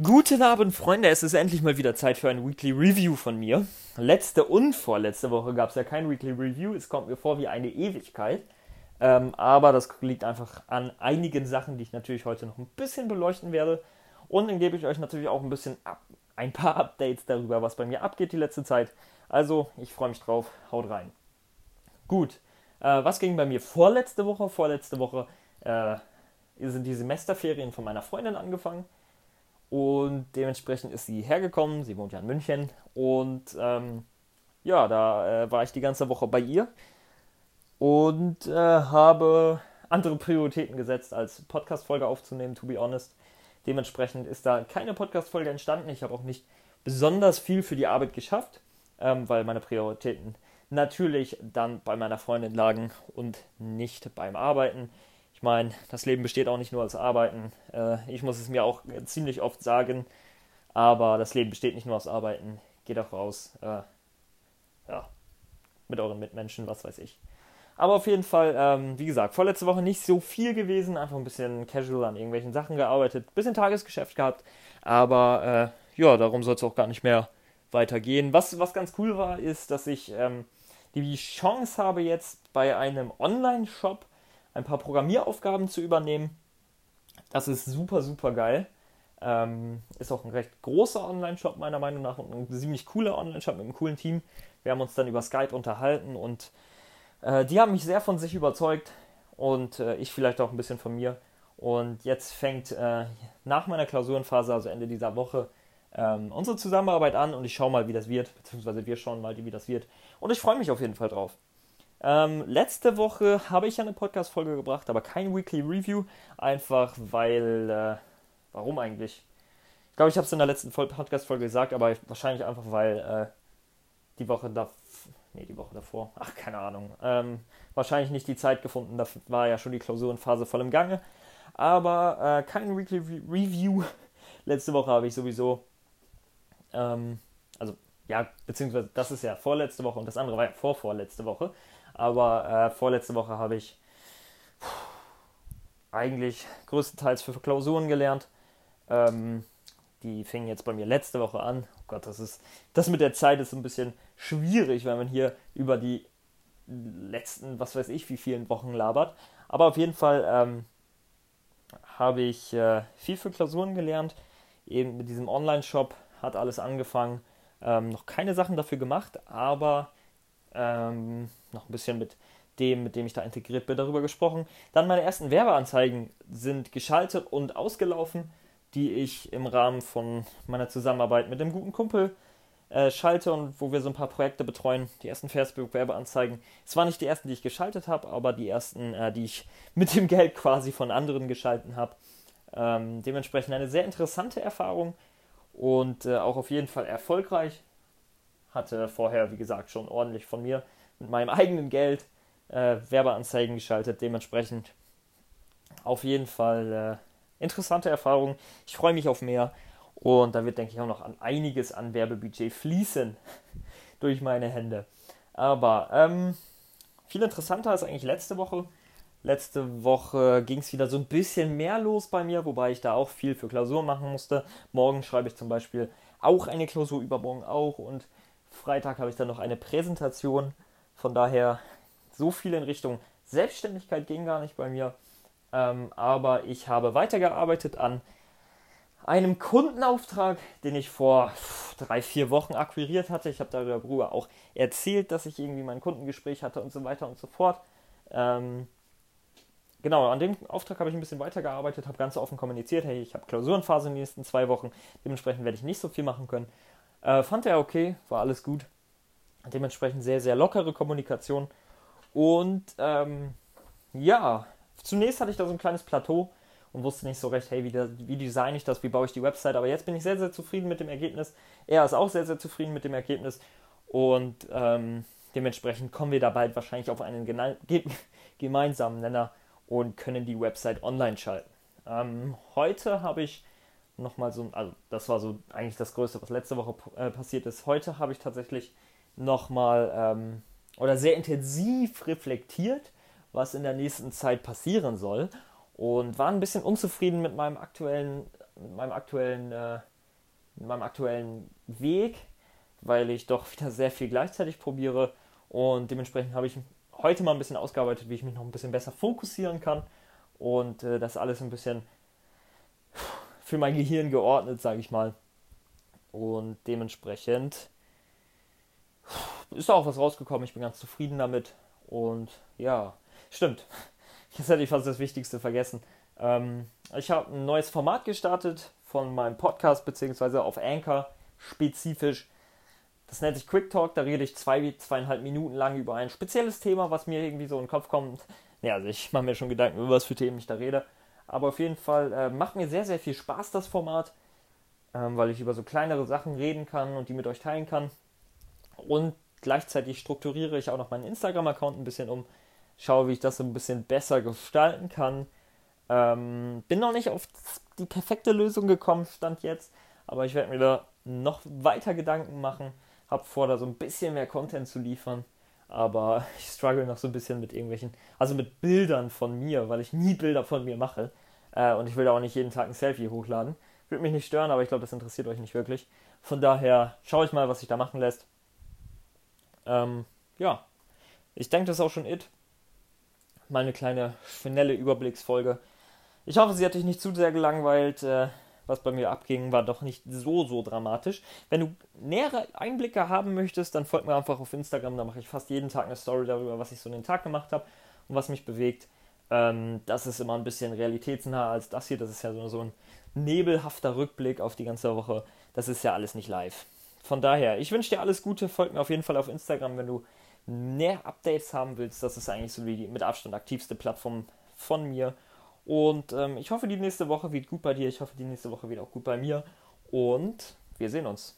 Guten Abend, Freunde. Es ist endlich mal wieder Zeit für ein Weekly Review von mir. Letzte und vorletzte Woche gab es ja kein Weekly Review. Es kommt mir vor wie eine Ewigkeit. Ähm, aber das liegt einfach an einigen Sachen, die ich natürlich heute noch ein bisschen beleuchten werde. Und dann gebe ich euch natürlich auch ein bisschen ab, ein paar Updates darüber, was bei mir abgeht die letzte Zeit. Also, ich freue mich drauf. Haut rein. Gut. Äh, was ging bei mir vorletzte Woche? Vorletzte Woche äh, sind die Semesterferien von meiner Freundin angefangen. Und dementsprechend ist sie hergekommen. Sie wohnt ja in München. Und ähm, ja, da äh, war ich die ganze Woche bei ihr und äh, habe andere Prioritäten gesetzt, als Podcast-Folge aufzunehmen, to be honest. Dementsprechend ist da keine Podcast-Folge entstanden. Ich habe auch nicht besonders viel für die Arbeit geschafft, ähm, weil meine Prioritäten natürlich dann bei meiner Freundin lagen und nicht beim Arbeiten. Ich meine, das Leben besteht auch nicht nur aus Arbeiten. Äh, ich muss es mir auch ziemlich oft sagen, aber das Leben besteht nicht nur aus Arbeiten. Geht auch raus, äh, ja, mit euren Mitmenschen, was weiß ich. Aber auf jeden Fall, ähm, wie gesagt, vorletzte Woche nicht so viel gewesen, einfach ein bisschen casual an irgendwelchen Sachen gearbeitet, bisschen Tagesgeschäft gehabt, aber äh, ja, darum soll es auch gar nicht mehr weitergehen. Was, was ganz cool war, ist, dass ich ähm, die Chance habe, jetzt bei einem Online-Shop ein paar Programmieraufgaben zu übernehmen. Das ist super, super geil. Ähm, ist auch ein recht großer Online-Shop meiner Meinung nach und ein ziemlich cooler Online-Shop mit einem coolen Team. Wir haben uns dann über Skype unterhalten und äh, die haben mich sehr von sich überzeugt und äh, ich vielleicht auch ein bisschen von mir. Und jetzt fängt äh, nach meiner Klausurenphase, also Ende dieser Woche, ähm, unsere Zusammenarbeit an und ich schaue mal, wie das wird, beziehungsweise wir schauen mal, wie das wird. Und ich freue mich auf jeden Fall drauf. Ähm, letzte Woche habe ich eine Podcast-Folge gebracht, aber kein Weekly Review. Einfach weil. Äh, warum eigentlich? Ich glaube, ich habe es in der letzten Podcast-Folge gesagt, aber wahrscheinlich einfach, weil äh, die Woche davor. Nee, die Woche davor. Ach, keine Ahnung. Ähm, wahrscheinlich nicht die Zeit gefunden. Da war ja schon die Klausurenphase voll im Gange. Aber äh, kein Weekly Re Review. Letzte Woche habe ich sowieso. Ähm, also, ja, beziehungsweise das ist ja vorletzte Woche und das andere war ja vorvorletzte Woche. Aber äh, vorletzte Woche habe ich eigentlich größtenteils für Klausuren gelernt. Ähm, die fingen jetzt bei mir letzte Woche an. Oh Gott, das ist das mit der Zeit ist ein bisschen schwierig, weil man hier über die letzten, was weiß ich, wie vielen Wochen labert. Aber auf jeden Fall ähm, habe ich äh, viel für Klausuren gelernt. Eben mit diesem Online-Shop hat alles angefangen. Ähm, noch keine Sachen dafür gemacht, aber ähm, noch ein bisschen mit dem, mit dem ich da integriert bin, darüber gesprochen. Dann meine ersten Werbeanzeigen sind geschaltet und ausgelaufen, die ich im Rahmen von meiner Zusammenarbeit mit dem guten Kumpel äh, schalte und wo wir so ein paar Projekte betreuen. Die ersten Facebook-Werbeanzeigen. Es waren nicht die ersten, die ich geschaltet habe, aber die ersten, äh, die ich mit dem Geld quasi von anderen geschalten habe. Ähm, dementsprechend eine sehr interessante Erfahrung und äh, auch auf jeden Fall erfolgreich. Hatte vorher, wie gesagt, schon ordentlich von mir mit meinem eigenen Geld äh, Werbeanzeigen geschaltet. Dementsprechend auf jeden Fall äh, interessante Erfahrung. Ich freue mich auf mehr und da wird, denke ich, auch noch an einiges an Werbebudget fließen durch meine Hände. Aber ähm, viel interessanter ist eigentlich letzte Woche. Letzte Woche ging es wieder so ein bisschen mehr los bei mir, wobei ich da auch viel für Klausuren machen musste. Morgen schreibe ich zum Beispiel auch eine Klausur, übermorgen auch und Freitag habe ich dann noch eine Präsentation. Von daher so viel in Richtung Selbstständigkeit ging gar nicht bei mir. Ähm, aber ich habe weitergearbeitet an einem Kundenauftrag, den ich vor drei, vier Wochen akquiriert hatte. Ich habe darüber auch erzählt, dass ich irgendwie mein Kundengespräch hatte und so weiter und so fort. Ähm, genau, an dem Auftrag habe ich ein bisschen weitergearbeitet, habe ganz offen kommuniziert, hey, ich habe Klausurenphase in den nächsten zwei Wochen, dementsprechend werde ich nicht so viel machen können. Äh, fand er okay, war alles gut. Dementsprechend sehr, sehr lockere Kommunikation. Und ähm, ja, zunächst hatte ich da so ein kleines Plateau und wusste nicht so recht, hey, wie, da, wie design ich das, wie baue ich die Website. Aber jetzt bin ich sehr, sehr zufrieden mit dem Ergebnis. Er ist auch sehr, sehr zufrieden mit dem Ergebnis. Und ähm, dementsprechend kommen wir da bald wahrscheinlich auf einen gemeinsamen Nenner und können die Website online schalten. Ähm, heute habe ich nochmal so, also das war so eigentlich das Größte, was letzte Woche äh, passiert ist. Heute habe ich tatsächlich nochmal ähm, oder sehr intensiv reflektiert, was in der nächsten Zeit passieren soll und war ein bisschen unzufrieden mit meinem aktuellen meinem aktuellen, äh, meinem aktuellen Weg, weil ich doch wieder sehr viel gleichzeitig probiere und dementsprechend habe ich heute mal ein bisschen ausgearbeitet, wie ich mich noch ein bisschen besser fokussieren kann und äh, das alles ein bisschen für mein Gehirn geordnet, sage ich mal. Und dementsprechend ist auch was rausgekommen. Ich bin ganz zufrieden damit. Und ja, stimmt. Jetzt hätte ich fast das Wichtigste vergessen. Ähm, ich habe ein neues Format gestartet von meinem Podcast, beziehungsweise auf Anchor spezifisch. Das nennt sich Quick Talk. Da rede ich zwei, zweieinhalb Minuten lang über ein spezielles Thema, was mir irgendwie so in den Kopf kommt. Ja, also ich mache mir schon Gedanken, über was für Themen ich da rede. Aber auf jeden Fall äh, macht mir sehr, sehr viel Spaß das Format, ähm, weil ich über so kleinere Sachen reden kann und die mit euch teilen kann. Und gleichzeitig strukturiere ich auch noch meinen Instagram-Account ein bisschen um, schaue, wie ich das so ein bisschen besser gestalten kann. Ähm, bin noch nicht auf die perfekte Lösung gekommen, stand jetzt, aber ich werde mir da noch weiter Gedanken machen. Hab vor, da so ein bisschen mehr Content zu liefern, aber ich struggle noch so ein bisschen mit irgendwelchen, also mit Bildern von mir, weil ich nie Bilder von mir mache. Äh, und ich will da auch nicht jeden Tag ein Selfie hochladen. Würde mich nicht stören, aber ich glaube, das interessiert euch nicht wirklich. Von daher schaue ich mal, was sich da machen lässt. Ähm, ja, ich denke, das ist auch schon it. Mal eine kleine, schnelle Überblicksfolge. Ich hoffe, sie hat dich nicht zu sehr gelangweilt. Äh, was bei mir abging, war doch nicht so, so dramatisch. Wenn du nähere Einblicke haben möchtest, dann folg mir einfach auf Instagram. Da mache ich fast jeden Tag eine Story darüber, was ich so den Tag gemacht habe und was mich bewegt. Ähm, das ist immer ein bisschen realitätsnah als das hier. Das ist ja so, so ein nebelhafter Rückblick auf die ganze Woche. Das ist ja alles nicht live. Von daher, ich wünsche dir alles Gute. Folg mir auf jeden Fall auf Instagram, wenn du mehr Updates haben willst. Das ist eigentlich so die mit Abstand aktivste Plattform von mir. Und ähm, ich hoffe, die nächste Woche wird gut bei dir. Ich hoffe, die nächste Woche wird auch gut bei mir. Und wir sehen uns.